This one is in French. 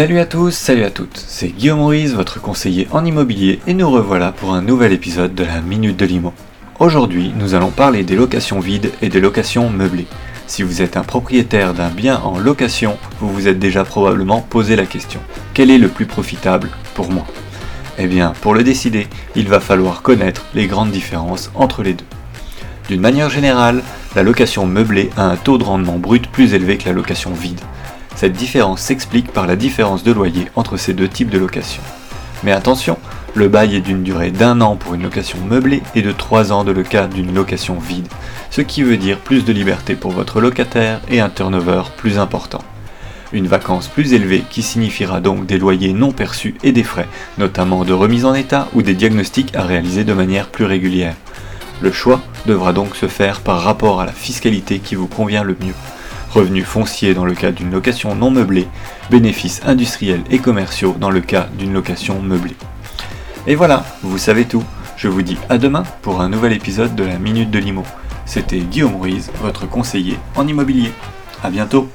Salut à tous, salut à toutes, c'est Guillaume Ruiz, votre conseiller en immobilier, et nous revoilà pour un nouvel épisode de la Minute de Limo. Aujourd'hui, nous allons parler des locations vides et des locations meublées. Si vous êtes un propriétaire d'un bien en location, vous vous êtes déjà probablement posé la question quel est le plus profitable pour moi? Eh bien, pour le décider, il va falloir connaître les grandes différences entre les deux. D'une manière générale, la location meublée a un taux de rendement brut plus élevé que la location vide. Cette différence s'explique par la différence de loyer entre ces deux types de location. Mais attention, le bail est d'une durée d'un an pour une location meublée et de trois ans de le cas d'une location vide, ce qui veut dire plus de liberté pour votre locataire et un turnover plus important. Une vacance plus élevée qui signifiera donc des loyers non perçus et des frais, notamment de remise en état ou des diagnostics à réaliser de manière plus régulière. Le choix devra donc se faire par rapport à la fiscalité qui vous convient le mieux. Revenus fonciers dans le cas d'une location non meublée, bénéfices industriels et commerciaux dans le cas d'une location meublée. Et voilà, vous savez tout. Je vous dis à demain pour un nouvel épisode de la Minute de l'Imo. C'était Guillaume Ruiz, votre conseiller en immobilier. A bientôt